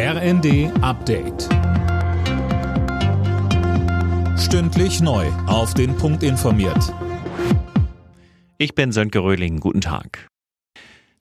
RND Update. Stündlich neu. Auf den Punkt informiert. Ich bin Sönke Röhling. Guten Tag.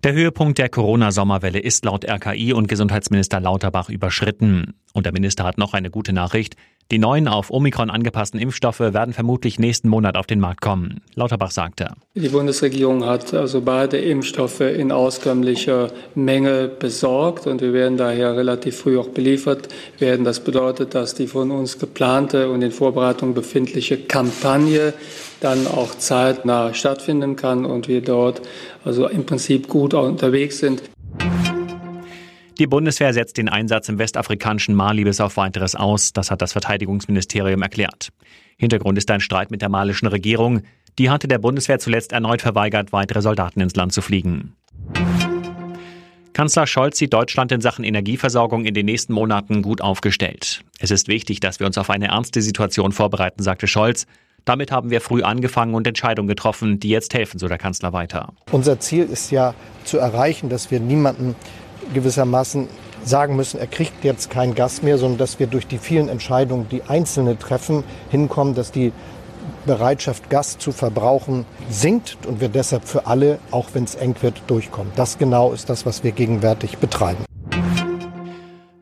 Der Höhepunkt der Corona-Sommerwelle ist laut RKI und Gesundheitsminister Lauterbach überschritten. Und der Minister hat noch eine gute Nachricht. Die neuen auf Omikron angepassten Impfstoffe werden vermutlich nächsten Monat auf den Markt kommen. Lauterbach sagte. Die Bundesregierung hat also beide Impfstoffe in auskömmlicher Menge besorgt und wir werden daher relativ früh auch beliefert werden. Das bedeutet, dass die von uns geplante und in Vorbereitung befindliche Kampagne dann auch zeitnah stattfinden kann und wir dort also im Prinzip gut unterwegs sind. Die Bundeswehr setzt den Einsatz im westafrikanischen Mali bis auf weiteres aus, das hat das Verteidigungsministerium erklärt. Hintergrund ist ein Streit mit der malischen Regierung. Die hatte der Bundeswehr zuletzt erneut verweigert, weitere Soldaten ins Land zu fliegen. Kanzler Scholz sieht Deutschland in Sachen Energieversorgung in den nächsten Monaten gut aufgestellt. Es ist wichtig, dass wir uns auf eine ernste Situation vorbereiten, sagte Scholz. Damit haben wir früh angefangen und Entscheidungen getroffen, die jetzt helfen, so der Kanzler weiter. Unser Ziel ist ja zu erreichen, dass wir niemanden gewissermaßen sagen müssen, er kriegt jetzt kein Gas mehr, sondern dass wir durch die vielen Entscheidungen, die Einzelne treffen, hinkommen, dass die Bereitschaft, Gas zu verbrauchen, sinkt und wir deshalb für alle, auch wenn es eng wird, durchkommen. Das genau ist das, was wir gegenwärtig betreiben.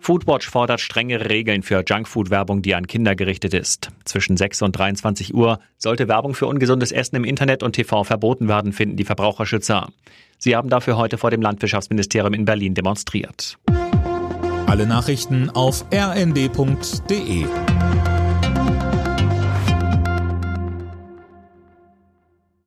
Foodwatch fordert strengere Regeln für Junkfood-Werbung, die an Kinder gerichtet ist. Zwischen 6 und 23 Uhr sollte Werbung für ungesundes Essen im Internet und TV verboten werden, finden die Verbraucherschützer. Sie haben dafür heute vor dem Landwirtschaftsministerium in Berlin demonstriert. Alle Nachrichten auf rnd.de